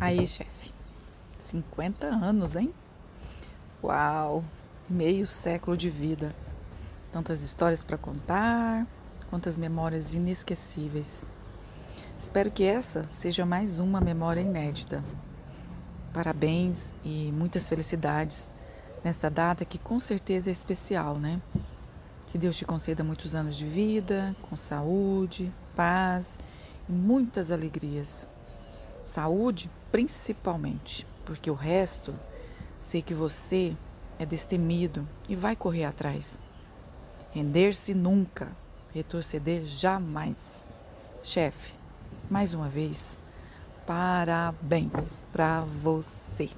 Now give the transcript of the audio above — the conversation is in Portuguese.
Aí, chefe. 50 anos, hein? Uau! Meio século de vida. Tantas histórias para contar, quantas memórias inesquecíveis. Espero que essa seja mais uma memória inédita. Parabéns e muitas felicidades nesta data que com certeza é especial, né? Que Deus te conceda muitos anos de vida, com saúde, paz e muitas alegrias. Saúde, principalmente, porque o resto, sei que você é destemido e vai correr atrás. Render-se nunca, retroceder jamais. Chefe, mais uma vez, parabéns para você.